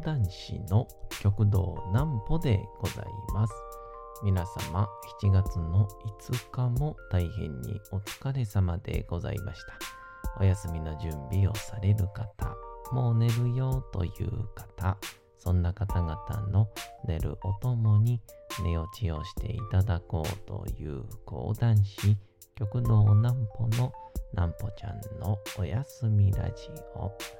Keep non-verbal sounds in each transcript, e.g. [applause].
講談師の極道南歩でございます。皆様、7月の5日も大変にお疲れ様でございました。お休みの準備をされる方、もう寝るよという方、そんな方々の寝るおともに寝落ちをしていただこうという講談師、極道南歩の南歩ちゃんのおやすみラジオ。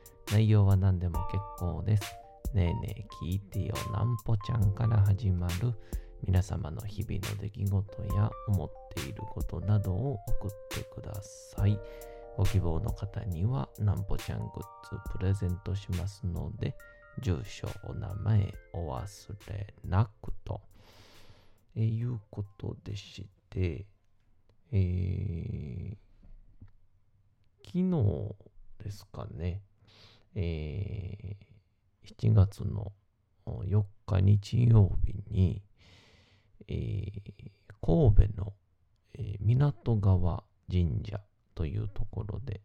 内容は何でも結構です。ねえねえ聞いてよなんぽちゃんから始まる皆様の日々の出来事や思っていることなどを送ってください。ご希望の方にはなんぽちゃんグッズプレゼントしますので、住所、お名前お忘れなくと。えいうことでして、えー、昨日ですかね、えー、7月の4日日曜日に、えー神戸の、えー港川神社というところで、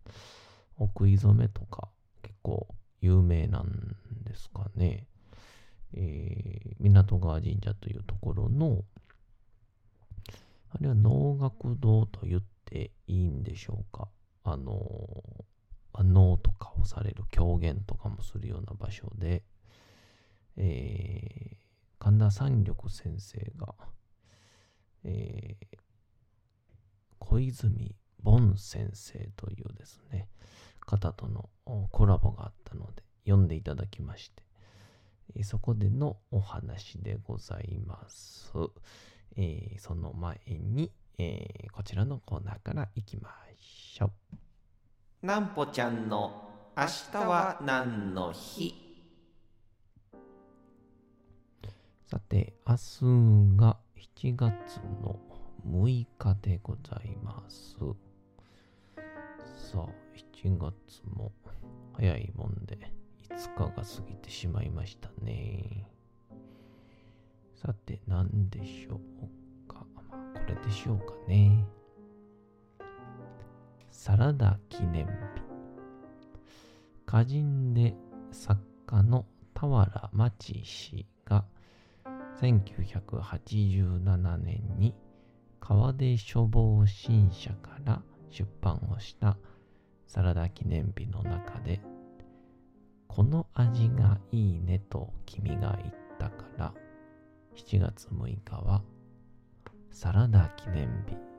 お食い初めとか結構有名なんですかね。えー港川神社というところの、あれは能楽堂と言っていいんでしょうか。あのー、能とかをされる狂言とかもするような場所で、えー神田三緑先生が、えー小泉凡先生というですね、方とのコラボがあったので、読んでいただきまして、そこでのお話でございます。えーその前に、えーこちらのコーナーからいきましょう。なんぽちゃんの明日は何の日？さて、明日が7月の6日でございます。さあ、7月も早いもんで5日が過ぎてしまいましたね。さて、何でしょうか。ま、これでしょうかね。サラダ記念日。歌人で作家の俵町氏が1987年に川出書房新社から出版をしたサラダ記念日の中でこの味がいいねと君が言ったから7月6日はサラダ記念日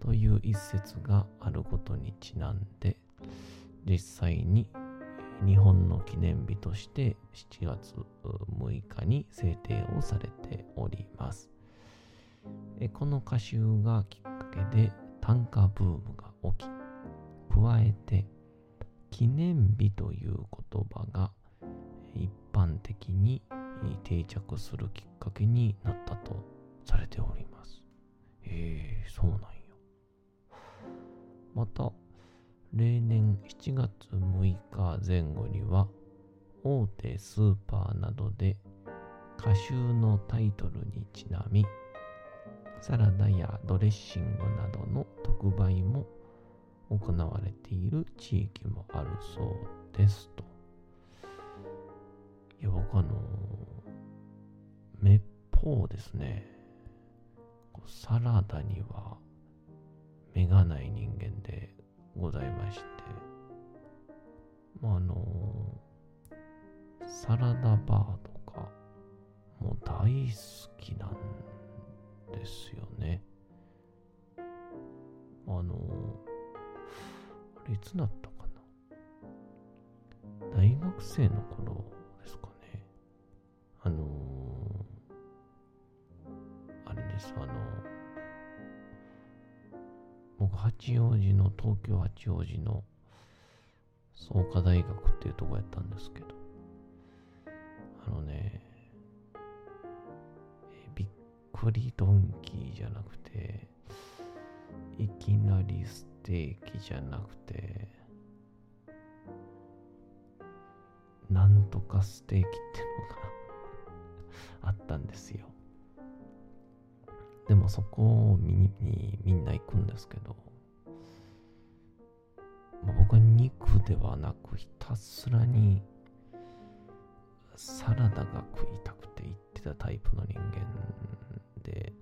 という一節があることにちなんで実際に日本の記念日として7月6日に制定をされております。この歌集がきっかけで短歌ブームが起き、加えて記念日という言葉が一般的に定着するきっかけになったとされております。えー、そうなんや。また、例年7月6日前後には大手スーパーなどで歌集のタイトルにちなみサラダやドレッシングなどの特売も行われている地域もあるそうですと。いや、僕あの、めっぽうですね、サラダには目がない人間でございまして、まあ、あのサラダバーとかもう大好きなんですよね。あのあれいつだったかな大学生の頃八王子の、東京八王子の創価大学っていうとこやったんですけど、あのね、びっくりドンキーじゃなくて、いきなりステーキじゃなくて、なんとかステーキってのが [laughs] あったんですよ。でもそこを見にみんな行くんですけど、僕は肉ではなくひたすらにサラダが食いたくて行ってたタイプの人間で、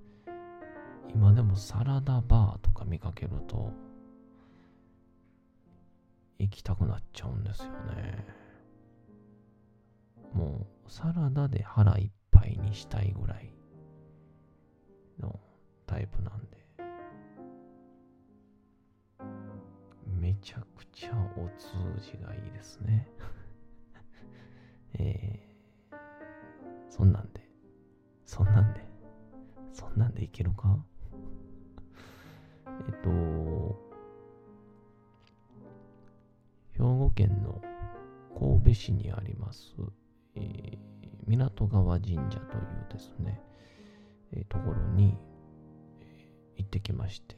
今でもサラダバーとか見かけると、行きたくなっちゃうんですよね。もうサラダで腹いっぱいにしたいぐらいのタイプなんで、めちゃくちゃお通じがいいですね。[laughs] えー、そんなんで、そんなんで、そんなんでいけるか？[laughs] えっと、兵庫県の神戸市にあります、えー、港川神社というですね、えー、ところに、えー、行ってきまして、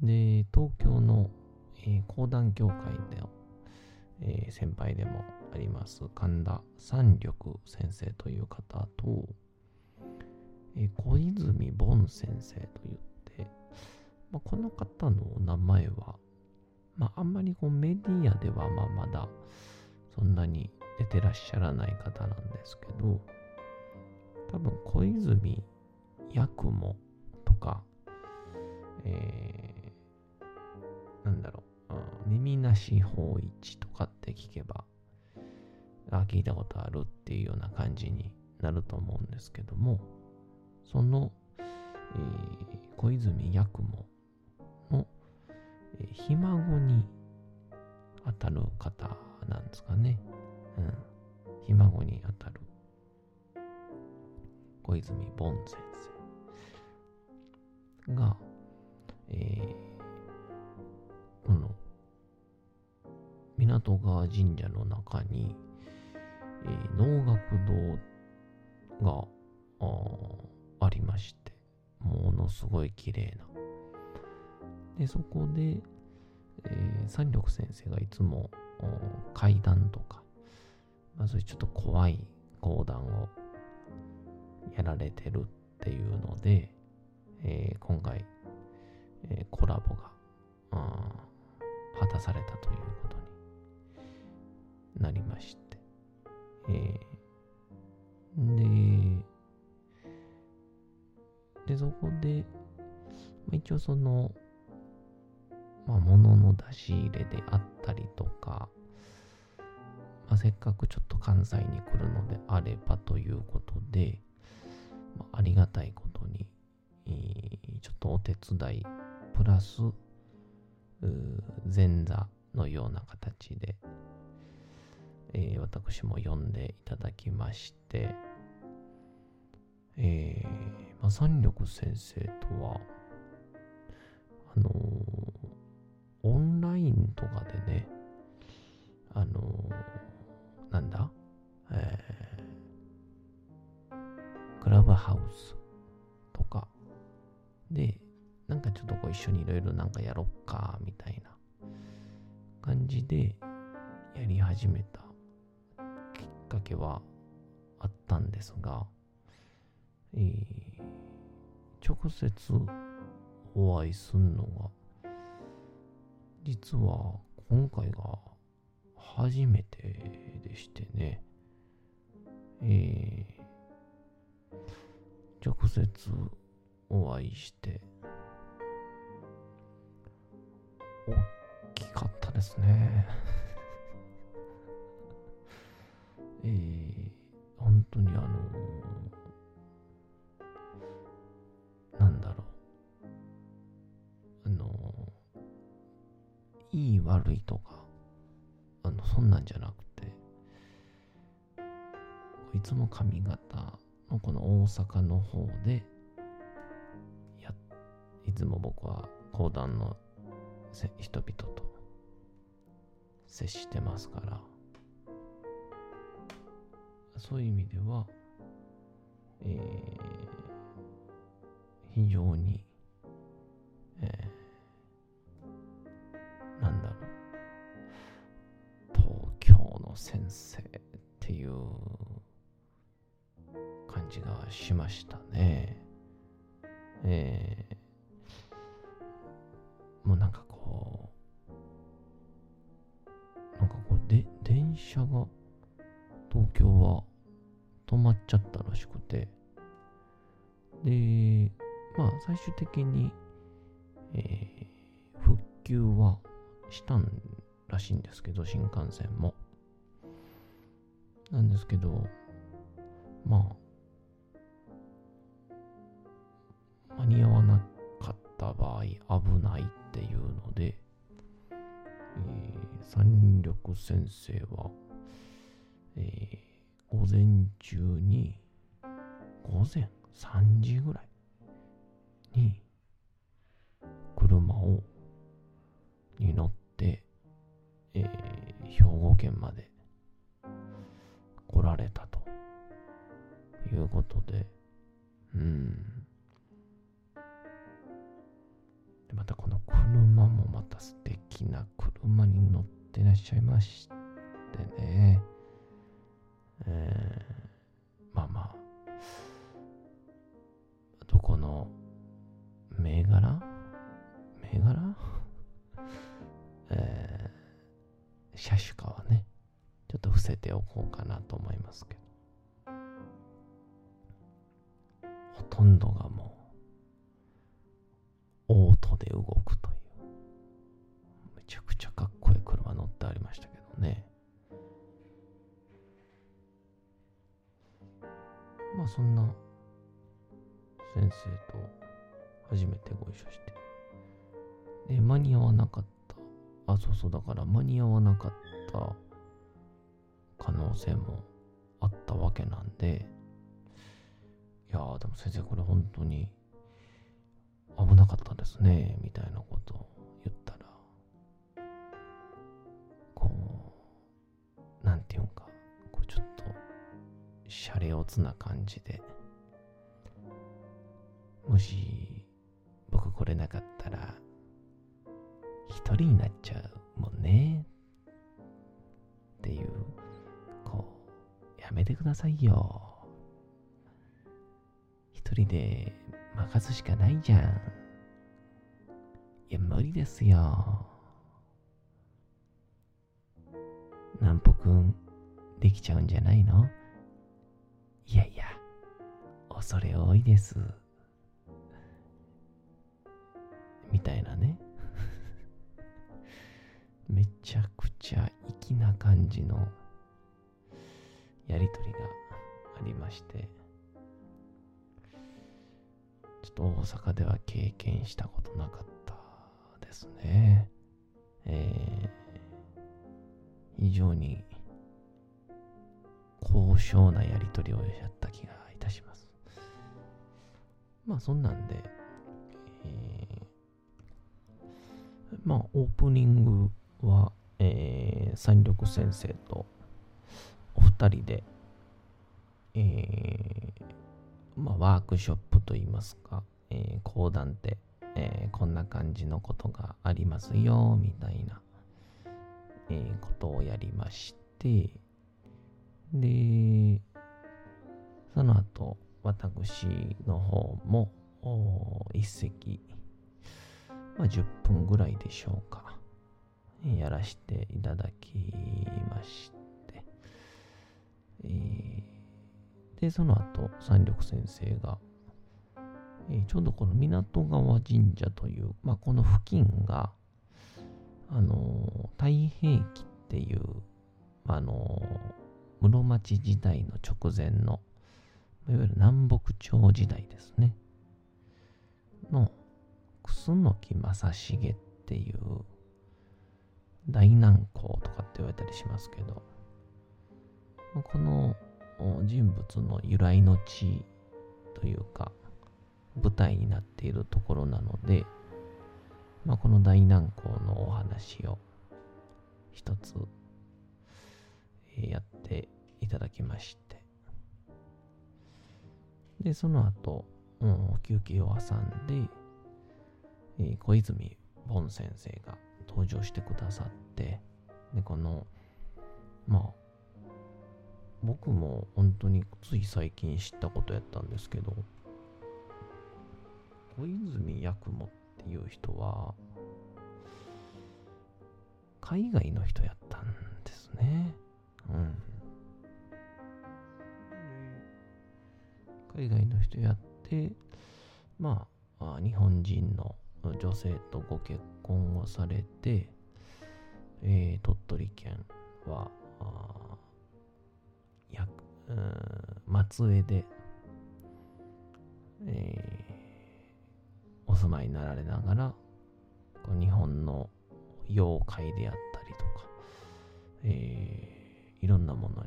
で、東京の、えー、講談協会の、えー、先輩でもあります神田三緑先生という方と、えー、小泉凡先生といって、まあ、この方の名前は、まあ、あんまりこうメディアではまあまだそんなに出てらっしゃらない方なんですけど、多分小泉八雲とか、えー、なんだろう、耳なし法一とかって聞けば、あ、聞いたことあるっていうような感じになると思うんですけども、その、えー、小泉八雲の、えー、ひ孫に当たる方なんですかね。うん。ひ孫に当たる小泉凡先生が、えー、港川神社の中に、えー、能楽堂がありまして、ものすごい綺麗な。で、そこで、えー、三緑先生がいつも階段とか、まあ、そういうちょっと怖い講談をやられてるっていうので、えー、今回、えー、コラボが、果たされたということになりまして、えー、で、で、そこで、まあ、一応その、まあ、物の出し入れであったりとか、まあ、せっかくちょっと関西に来るのであればということで、まあ、ありがたいことに、えー、ちょっとお手伝いプラス前座のような形で、えー、私も呼んでいただきまして、えー、まあ、三緑先生とは、あのー、オンラインとかでね、あのー、なんだえー、クラブハウスとかで、なんかちょっとこう一緒にいろいろなんかやろっか、みたいな感じでやり始めたかけはあったんですが、えー、直接お会いすんのが、実は今回が初めてでしてね、えー、直接お会いして、大きかったですね。えー、本当にあのー、なんだろう。あのー、いい悪いとか、あの、そんなんじゃなくて、いつも髪型のこの大阪の方で、や、いつも僕は講談の人々と接してますから、そういう意味では、え非常に、えー、なんだろう、東京の先生っていう感じがしましたね。えー、もうなんかこう、なんかこう、で、電車が東京は止まっちゃったらしくて、で、まあ最終的に、えー、復旧はしたんらしいんですけど、新幹線も。なんですけど、まあ、間に合わなかった場合危ないっていうので、えー、三緑先生は、えー、午前中に午前3時ぐらいに車をに乗って、えー、兵庫県まで来られたということで、うん。またこの車もまた素敵な車に乗ってらっしゃいましてね。えー、まあまあ、どこの銘柄？銘柄？[laughs] えー、車種かはね、ちょっと伏せておこうかなと思いますけど。ほとんどがもう、初めてご一緒して。で、間に合わなかった。あ、そうそう、だから間に合わなかった可能性もあったわけなんで、いやーでも先生これ本当に危なかったですね、みたいなことを言ったら、こう、なんていうんか、こうちょっと、シャレオツな感じで、もし、来れなかったら、一人になっちゃうもんね、っていう、こう、やめてくださいよ。一人で任すしかないじゃん。いや、無理ですよ。なんぽくん、できちゃうんじゃないの？いやいや、恐れ多いです。みたいなね。[laughs] めちゃくちゃ粋な感じのやりとりがありまして。ちょっと大阪では経験したことなかったですね。えー、非常に高尚なやりとりをやった気がいたします。まあそんなんで、えー、まあオープニングは、えー、三緑先生とお二人で、えー、まあ、ワークショップといいますか、えー、講談で、えー、こんな感じのことがありますよ、みたいな、えー、ことをやりまして、で、その後、私の方も、一席、まあ、10分ぐらいでしょうか、やらせていただきまして、えーで、その後、三緑先生が、えー、ちょうどこの港川神社という、まあ、この付近が、あのー、太平記っていう、あの、室町時代の直前の、いわゆる南北朝時代ですね。楠木正成っていう、大南光とかって言われたりしますけど、この人物の由来の地というか、舞台になっているところなので、まあ、この大南港のお話を一つやっていただきまして、で、その後、うん、休憩を挟んで、小泉凡先生が登場してくださって、で、この、まあ、僕も本当につい最近知ったことやったんですけど、小泉八雲っていう人は、海外の人やったんですね。うん。海外の人やって、まあ、日本人の女性とご結婚をされて、えー、鳥取県は、や松江で、えー、お住まいになられながら、日本の妖怪であったりとか、えー、いろんなもの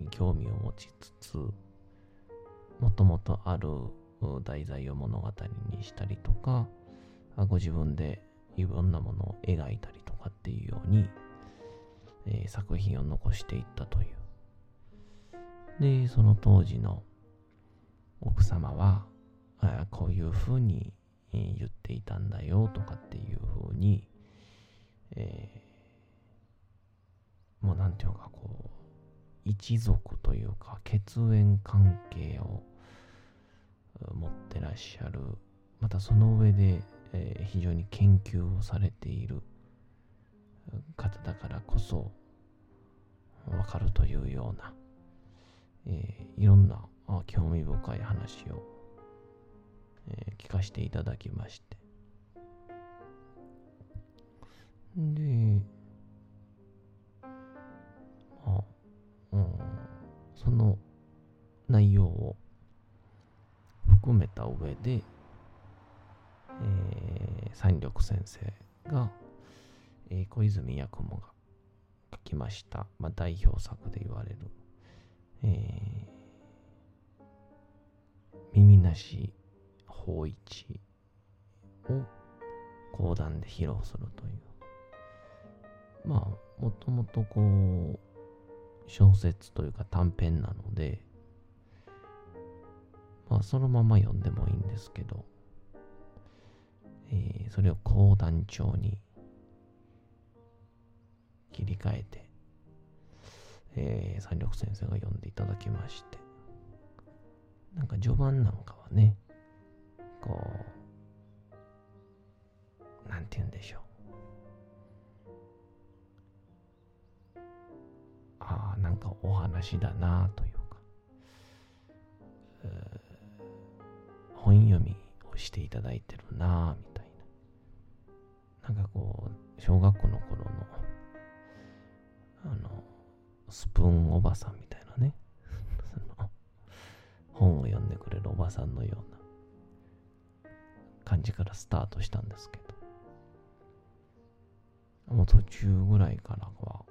に興味を持ちつつ、もともとある題材を物語にしたりとか、ご自分でいろんなものを描いたりとかっていうように、えー、作品を残していったという。で、その当時の奥様は、あこういうふうに言っていたんだよとかっていうふうに、えー、もうなんていうかこう、一族というか血縁関係を持ってらっしゃる、またその上で、えー、非常に研究をされている方だからこそわかるというような、えー、いろんな興味深い話を、えー、聞かせていただきまして。で、まあ、うん、その内容を含めた上で、三緑先生が、えー、小泉八雲が書きました、まあ、代表作で言われる、えー、耳なし法一を講談で披露するという。まあ、もともとこう、小説というか短編なので、まあ、そのまま読んでもいいんですけど、えー、それを講談調に切り替えて、えー、三緑先生が読んでいただきまして、なんか序盤なんかはね、こう、なんて言うんでしょう。ああ、なんかお話だなというか、本読みをしていただいてるなみたいな。なんかこう、小学校の頃の、あの、スプーンおばさんみたいなね。[laughs] 本を読んでくれるおばさんのような感じからスタートしたんですけど、もう途中ぐらいからは、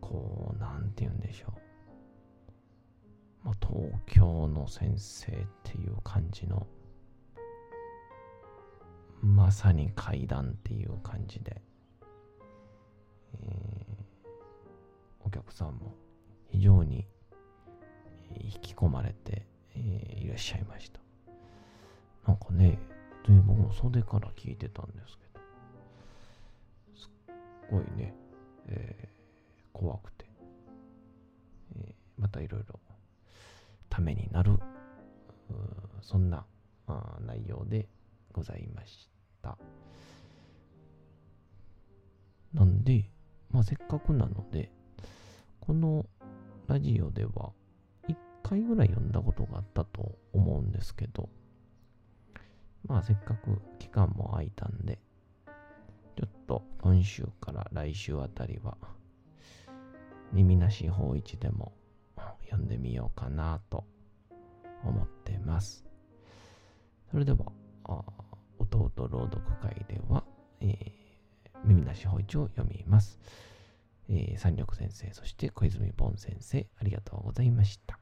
こう、なんて言うんでしょう。まあ、東京の先生っていう感じの、まさに階段っていう感じで、えー、お客さんも非常に引き込まれて、えー、いらっしゃいました。なんかね、僕も袖から聞いてたんですけど、すっごいね、えー怖くて、えー、またいろいろためになる、そんな内容でございました。なんで、まあ、せっかくなので、このラジオでは1回ぐらい読んだことがあったと思うんですけど、まあせっかく期間も空いたんで、ちょっと今週から来週あたりは耳なし法一でも読んでみようかなと思ってます。それでは、弟朗読会では、えー、耳なし包丁を読みます。えー、三緑先生、そして小泉凡先生、ありがとうございました。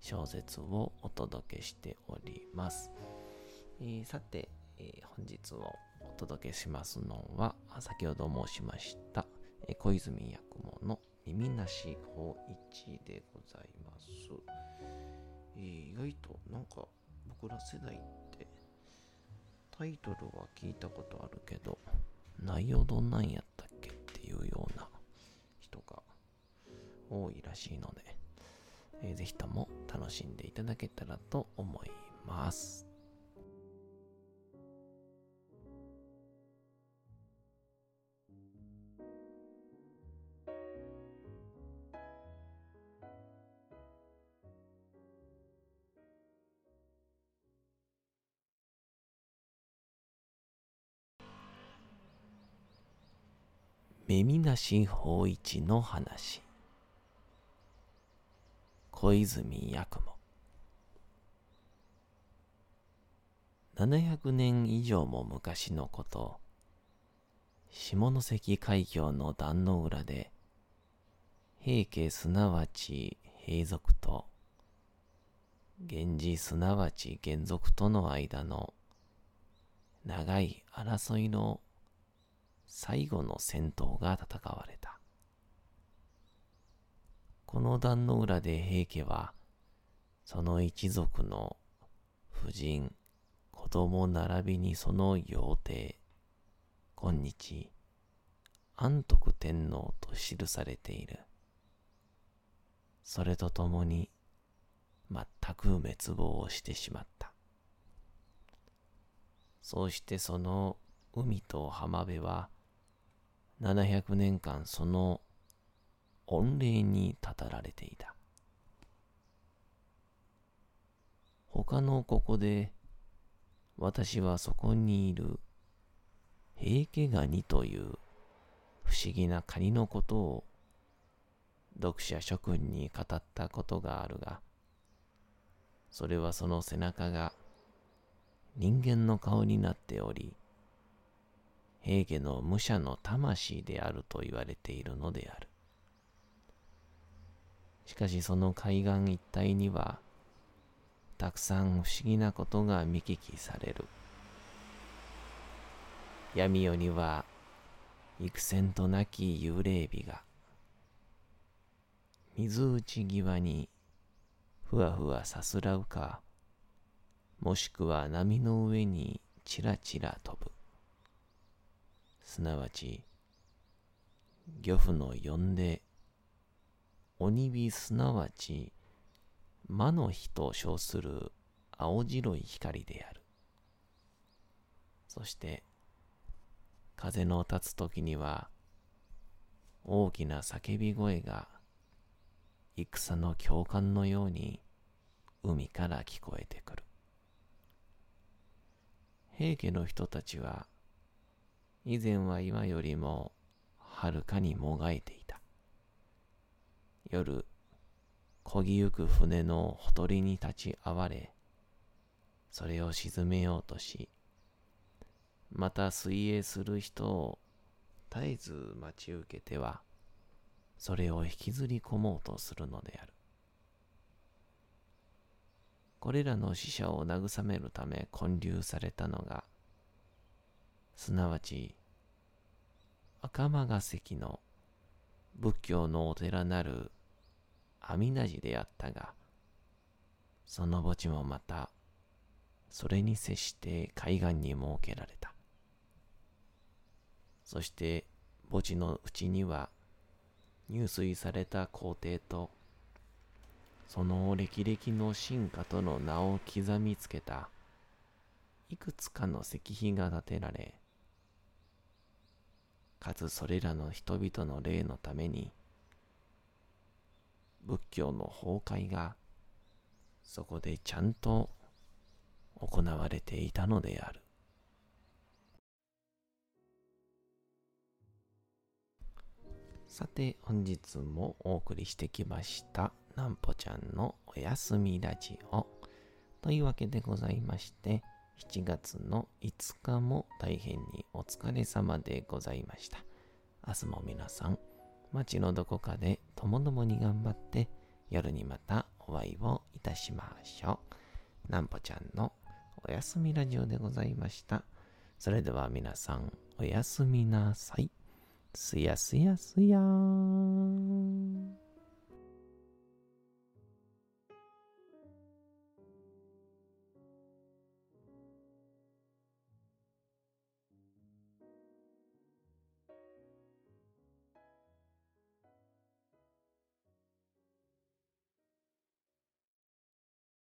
小説をお届けしております。えーさて、えー本日をお届けしますのは、先ほど申しました、えー小泉八雲の耳なし法一でございます。えー意外となんか僕ら世代ってタイトルは聞いたことあるけど、内容どんなんやったっけっていうような人が多いらしいので、えーぜひとも楽しんでいただけたらと思います。耳なし法一の話小泉八雲700年以上も昔のこと下関海峡の壇の浦で平家すなわち平族と源氏すなわち元族との間の長い争いの最後の戦闘が戦われた。この壇の裏で平家は、その一族の婦人、子供並びにその幼帝、今日、安徳天皇と記されている。それとともに、全く滅亡をしてしまった。そうしてその海と浜辺は、700年間その御礼にたたられていた。他のここで、私はそこにいる平家ガニという不思議なカニのことを読者諸君に語ったことがあるが、それはその背中が人間の顔になっており、平家の武者の魂であると言われているのである。しかしその海岸一帯には、たくさん不思議なことが見聞きされる。闇夜には、幾千となき幽霊美が、水内際にふわふわさすらうか、もしくは波の上にちらちら飛ぶ。すなわち、漁夫の呼んで、鬼火すなわち、魔の火と称する青白い光である。そして、風の立つ時には、大きな叫び声が、戦の教官のように海から聞こえてくる。平家の人たちは、以前は今よりもはるかにもがいていた。夜、漕ぎゆく船のほとりに立ち会われ、それを沈めようとし、また水泳する人を絶えず待ち受けては、それを引きずり込もうとするのである。これらの死者を慰めるため建立されたのが、すなわち、赤間ヶ関の仏教のお寺なる阿弥陀寺であったが、その墓地もまた、それに接して海岸に設けられた。そして墓地のうちには、入水された皇帝と、その歴々の進化との名を刻みつけた、いくつかの石碑が建てられ、かつそれらの人々の霊のために、仏教の崩壊がそこでちゃんと行われていたのである。さて、本日もお送りしてきました、なんぽちゃんのおやすみラジオ。というわけでございまして、7月の5日も大変にお疲れ様でございました。明日も皆さん、街のどこかでともどもに頑張って、夜にまたお会いをいたしましょう。なんぽちゃんのおやすみラジオでございました。それでは皆さん、おやすみなさい。すやすやすやーん。